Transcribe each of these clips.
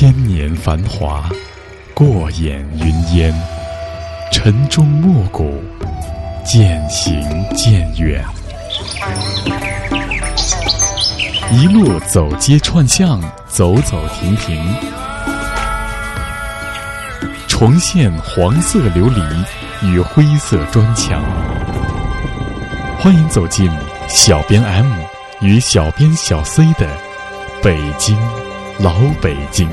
千年繁华，过眼云烟，晨钟暮鼓，渐行渐远。一路走街串巷，走走停停，重现黄色琉璃与灰色砖墙。欢迎走进小编 M 与小编小 C 的北京老北京。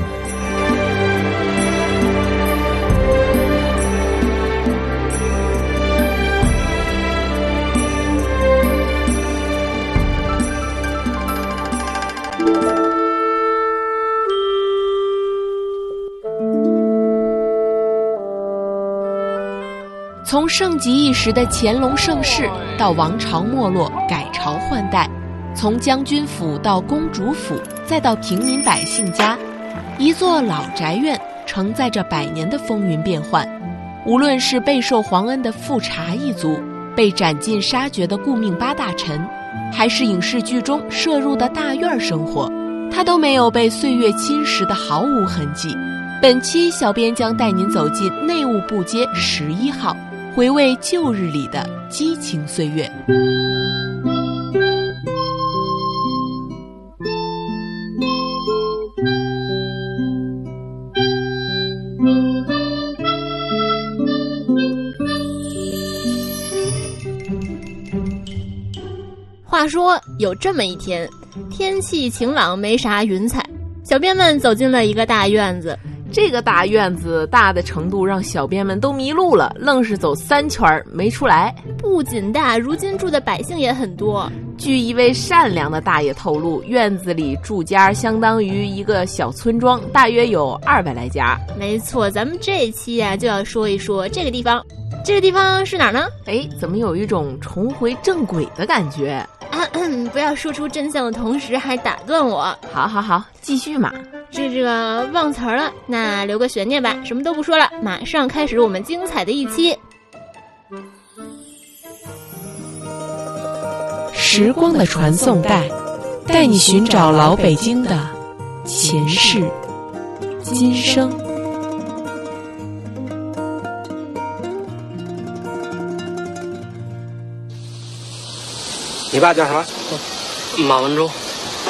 从盛极一时的乾隆盛世到王朝没落、改朝换代，从将军府到公主府，再到平民百姓家，一座老宅院承载着百年的风云变幻。无论是备受皇恩的富察一族，被斩尽杀绝的顾命八大臣，还是影视剧中摄入的大院生活，它都没有被岁月侵蚀的毫无痕迹。本期小编将带您走进内务部街十一号。回味旧日里的激情岁月。话说有这么一天，天气晴朗，没啥云彩，小编们走进了一个大院子。这个大院子大的程度让小编们都迷路了，愣是走三圈没出来。不仅大，如今住的百姓也很多。据一位善良的大爷透露，院子里住家相当于一个小村庄，大约有二百来家。没错，咱们这期啊就要说一说这个地方。这个地方是哪儿呢？哎，怎么有一种重回正轨的感觉？不要说出真相的同时还打断我。好好好，继续嘛。这这个忘词儿了，那留个悬念吧，什么都不说了，马上开始我们精彩的一期。时光的传送带，带你寻找老北京的前世今生。你爸叫什么？马文忠。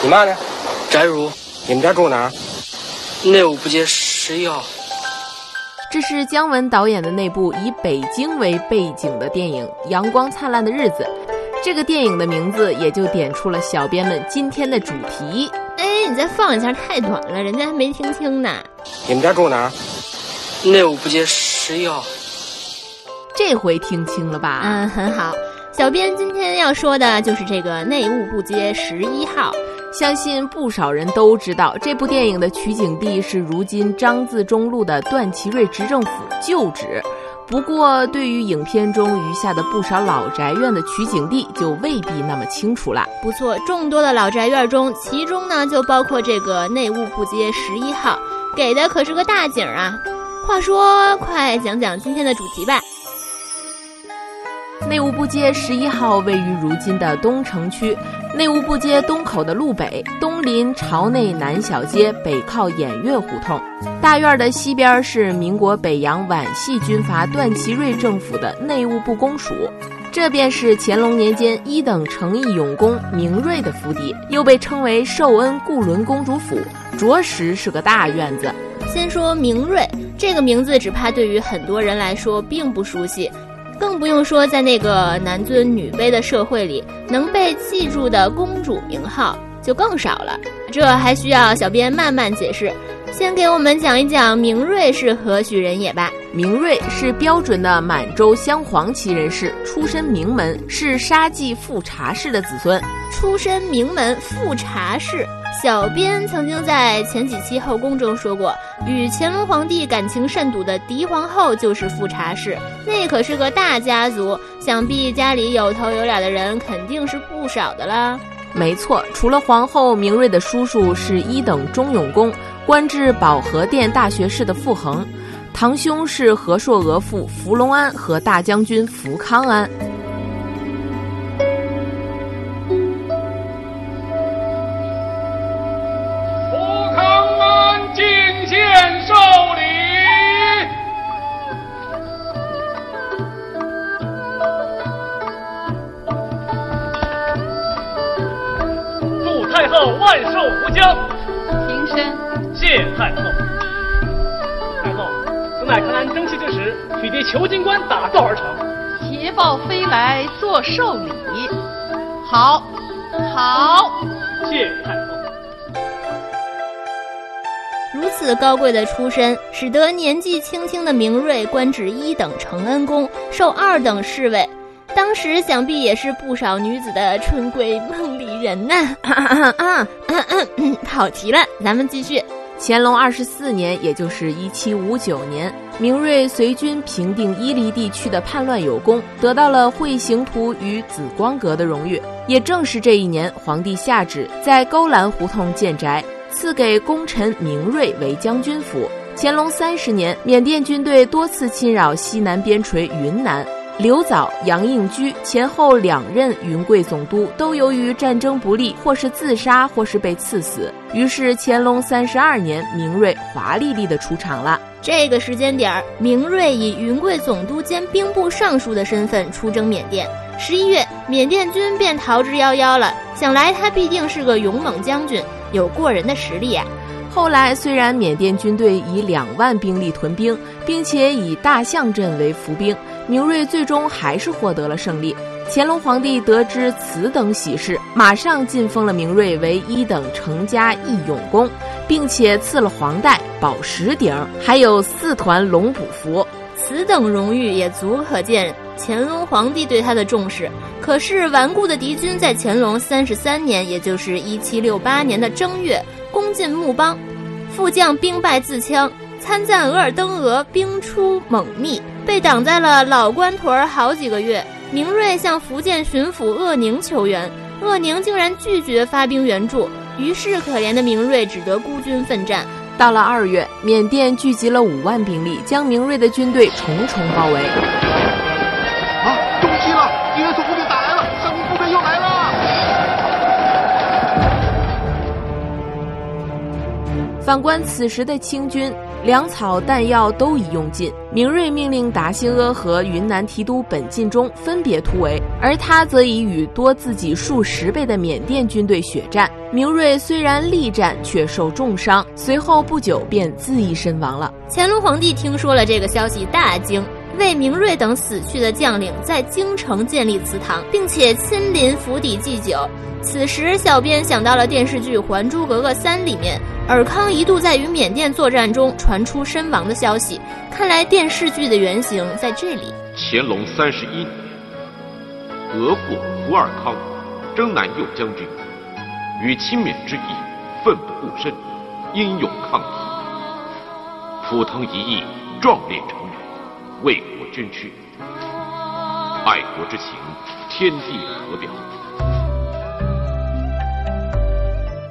你妈呢？翟如。你们家住哪儿？内务部街十一号。这是姜文导演的那部以北京为背景的电影《阳光灿烂的日子》。这个电影的名字也就点出了小编们今天的主题。哎，你再放一下，太短了，人家还没听清呢。你们家住哪儿？内务部街十一号。这回听清了吧？嗯，很好。小编今天要说的就是这个内务部街十一号。相信不少人都知道，这部电影的取景地是如今张自忠路的段祺瑞执政府旧址。不过，对于影片中余下的不少老宅院的取景地，就未必那么清楚了。不错，众多的老宅院中，其中呢就包括这个内务部街十一号，给的可是个大景啊。话说，快讲讲今天的主题吧。内务部街十一号位于如今的东城区。内务部街东口的路北，东临朝内南小街，北靠偃月胡同。大院的西边是民国北洋皖系军阀段祺瑞政府的内务部公署，这便是乾隆年间一等诚意勇公明瑞的府邸，又被称为寿恩固伦公主府，着实是个大院子。先说明瑞这个名字，只怕对于很多人来说并不熟悉。更不用说，在那个男尊女卑的社会里，能被记住的公主名号就更少了。这还需要小编慢慢解释。先给我们讲一讲明瑞是何许人也吧。明瑞是标准的满洲镶黄旗人士，出身名门，是沙记富察氏的子孙。出身名门，富察氏。小编曾经在前几期后宫中说过，与乾隆皇帝感情甚笃的嫡皇后就是富察氏，那可是个大家族，想必家里有头有脸的人肯定是不少的啦。没错，除了皇后，明瑞的叔叔是一等忠勇公，官至保和殿大学士的傅恒堂兄是和硕额驸福隆安和大将军福康安。福康安进献寿礼。祝太后万寿无疆。平身。谢太后。太后，此乃康安登基之时，取缔囚金官打造而成。捷报飞来，做寿礼。好，好。谢太后。如此高贵的出身，使得年纪轻轻的明瑞官至一等承恩宫，授二等侍卫。当时想必也是不少女子的春闺梦里人呐。啊，跑题了，咱们继续。乾隆二十四年，也就是一七五九年，明瑞随军平定伊犁地区的叛乱有功，得到了会行图与紫光阁的荣誉。也正是这一年，皇帝下旨在勾栏胡同建宅，赐给功臣明瑞为将军府。乾隆三十年，缅甸军队多次侵扰西南边陲云南。刘藻、杨应居前后两任云贵总督都由于战争不利，或是自杀，或是被赐死。于是乾隆三十二年，明瑞华丽丽的出场了。这个时间点儿，明瑞以云贵总督兼兵部尚书的身份出征缅甸。十一月，缅甸军便逃之夭夭了。想来他必定是个勇猛将军，有过人的实力啊。后来，虽然缅甸军队以两万兵力屯兵，并且以大象阵为伏兵。明瑞最终还是获得了胜利。乾隆皇帝得知此等喜事，马上晋封了明瑞为一等成家义勇公，并且赐了黄带、宝石鼎，还有四团龙补符。此等荣誉也足可见乾隆皇帝对他的重视。可是顽固的敌军在乾隆三十三年，也就是一七六八年的正月，攻进木邦，副将兵败自戕。参赞额尔登额兵出猛密，被挡在了老官屯好几个月。明瑞向福建巡抚鄂宁求援，鄂宁竟然拒绝发兵援助，于是可怜的明瑞只得孤军奋战。到了二月，缅甸聚集了五万兵力，将明瑞的军队重重包围。啊，中计了！敌人从后面打来了，上兵部队又来了。反观此时的清军。粮草弹药都已用尽，明瑞命令达西阿和云南提督本进忠分别突围，而他则已与多自己数十倍的缅甸军队血战。明瑞虽然力战，却受重伤，随后不久便自缢身亡了。乾隆皇帝听说了这个消息，大惊，为明瑞等死去的将领在京城建立祠堂，并且亲临府邸祭酒。此时，小编想到了电视剧《还珠格格三》里面。尔康一度在与缅甸作战中传出身亡的消息，看来电视剧的原型在这里。乾隆三十一年，俄国胡尔康，征南右将军，与亲缅之役奋不顾身，英勇抗敌，赴腾一役，壮烈成仁，为国捐躯，爱国之情，天地可表。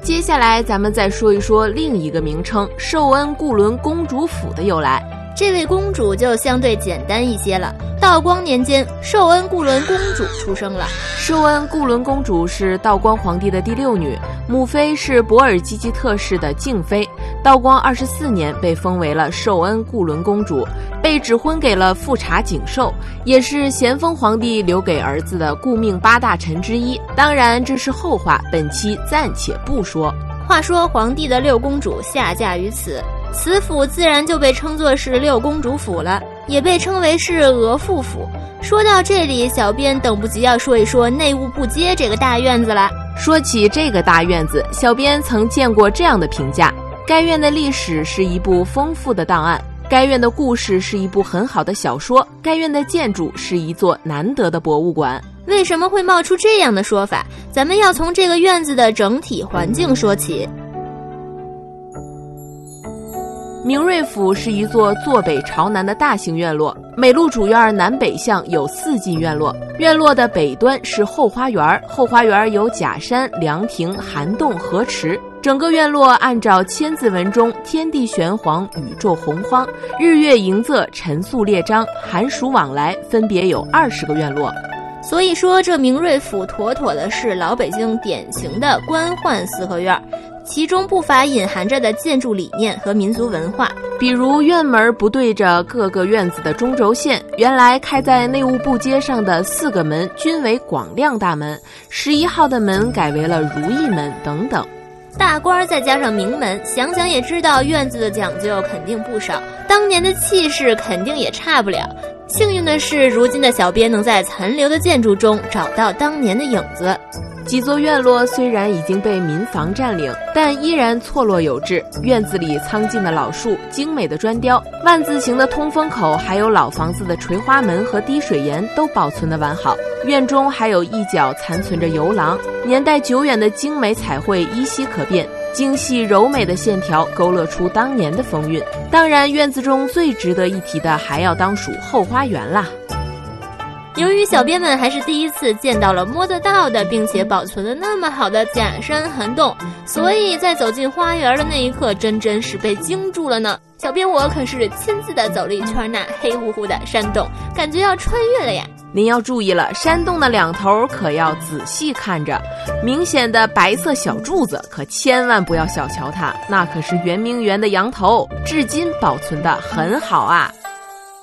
接下来，咱们再说一说另一个名称——寿恩固伦公主府的由来。这位公主就相对简单一些了。道光年间，寿恩固伦公主出生了。寿恩固伦公主是道光皇帝的第六女，母妃是博尔济吉特氏的静妃。道光二十四年被封为了寿恩固伦公主，被指婚给了富察景寿，也是咸丰皇帝留给儿子的顾命八大臣之一。当然，这是后话，本期暂且不说。话说，皇帝的六公主下嫁于此，此府自然就被称作是六公主府了。也被称为是额驸府。说到这里，小编等不及要说一说内务部街这个大院子了。说起这个大院子，小编曾见过这样的评价：该院的历史是一部丰富的档案，该院的故事是一部很好的小说，该院的建筑是一座难得的博物馆。为什么会冒出这样的说法？咱们要从这个院子的整体环境说起。明瑞府是一座坐北朝南的大型院落，每路主院南北向有四进院落。院落的北端是后花园，后花园有假山、凉亭、涵洞、河池。整个院落按照千字文中“天地玄黄，宇宙洪荒，日月盈仄，辰宿列张，寒暑往来”，分别有二十个院落。所以说，这明瑞府妥妥的是老北京典型的官宦四合院。其中不乏隐含着的建筑理念和民族文化。比如院门不对着各个院子的中轴线，原来开在内务部街上的四个门均为广亮大门，十一号的门改为了如意门等等。大官儿再加上名门，想想也知道院子的讲究肯定不少，当年的气势肯定也差不了。幸运的是，如今的小编能在残留的建筑中找到当年的影子。几座院落虽然已经被民房占领，但依然错落有致。院子里苍劲的老树、精美的砖雕、万字形的通风口，还有老房子的垂花门和滴水檐都保存得完好。院中还有一角残存着游廊，年代久远的精美彩绘依稀可辨，精细柔美的线条勾勒出当年的风韵。当然，院子中最值得一提的还要当属后花园啦。由于小编们还是第一次见到了摸得到的，并且保存的那么好的假山涵洞，所以在走进花园的那一刻，真真是被惊住了呢。小编我可是亲自的走了一圈那黑乎乎的山洞，感觉要穿越了呀！您要注意了，山洞的两头可要仔细看着，明显的白色小柱子可千万不要小瞧它，那可是圆明园的羊头，至今保存的很好啊。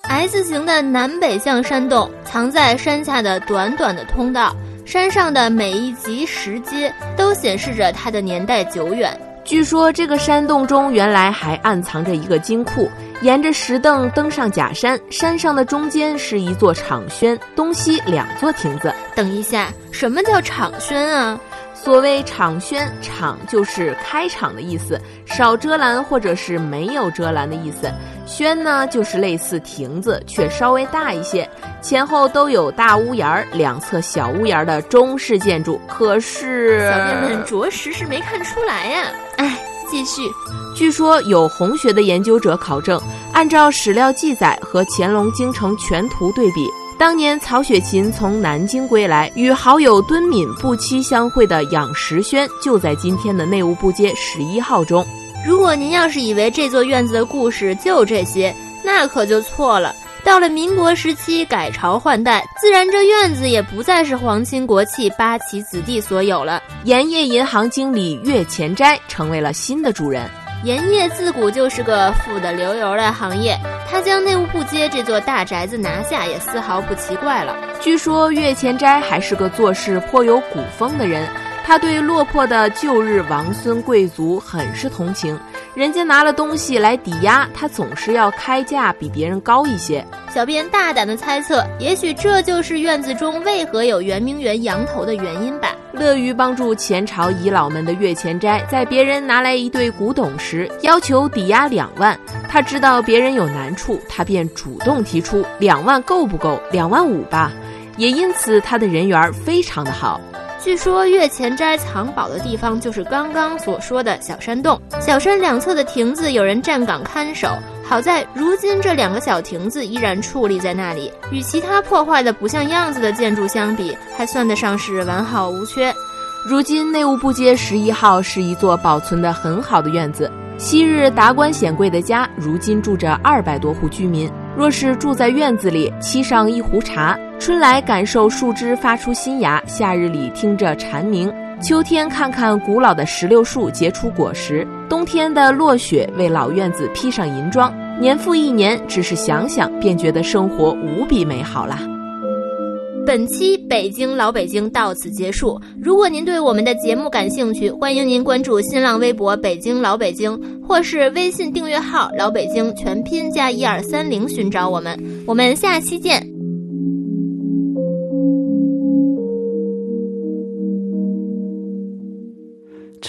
S 型的南北向山洞藏在山下的短短的通道，山上的每一级石阶都显示着它的年代久远。据说这个山洞中原来还暗藏着一个金库。沿着石凳登上假山，山上的中间是一座场轩，东西两座亭子。等一下，什么叫场轩啊？所谓场轩，场就是开场的意思，少遮拦或者是没有遮拦的意思。轩呢，就是类似亭子，却稍微大一些，前后都有大屋檐儿，两侧小屋檐的中式建筑。可是小编们着实是没看出来呀。哎，继续。据说有红学的研究者考证，按照史料记载和乾隆京城全图对比。当年曹雪芹从南京归来，与好友敦敏不期相会的养石轩就在今天的内务部街十一号中。如果您要是以为这座院子的故事就这些，那可就错了。到了民国时期，改朝换代，自然这院子也不再是皇亲国戚、八旗子弟所有了。盐业银行经理岳前斋成为了新的主人。盐业自古就是个富得流油的行业，他将内务部街这座大宅子拿下也丝毫不奇怪了。据说岳前斋还是个做事颇有古风的人，他对落魄的旧日王孙贵族很是同情。人家拿了东西来抵押，他总是要开价比别人高一些。小编大胆的猜测，也许这就是院子中为何有圆明园羊头的原因吧。乐于帮助前朝遗老们的岳前斋，在别人拿来一对古董时，要求抵押两万。他知道别人有难处，他便主动提出两万够不够？两万五吧。也因此，他的人缘非常的好。据说月前斋藏宝的地方就是刚刚所说的小山洞，小山两侧的亭子有人站岗看守。好在如今这两个小亭子依然矗立在那里，与其他破坏的不像样子的建筑相比，还算得上是完好无缺。如今内务部街十一号是一座保存得很好的院子，昔日达官显贵的家，如今住着二百多户居民。若是住在院子里，沏上一壶茶，春来感受树枝发出新芽，夏日里听着蝉鸣，秋天看看古老的石榴树结出果实，冬天的落雪为老院子披上银装，年复一年，只是想想便觉得生活无比美好啦。本期北京老北京到此结束。如果您对我们的节目感兴趣，欢迎您关注新浪微博“北京老北京”或是微信订阅号“老北京全拼加一二三零”寻找我们。我们下期见。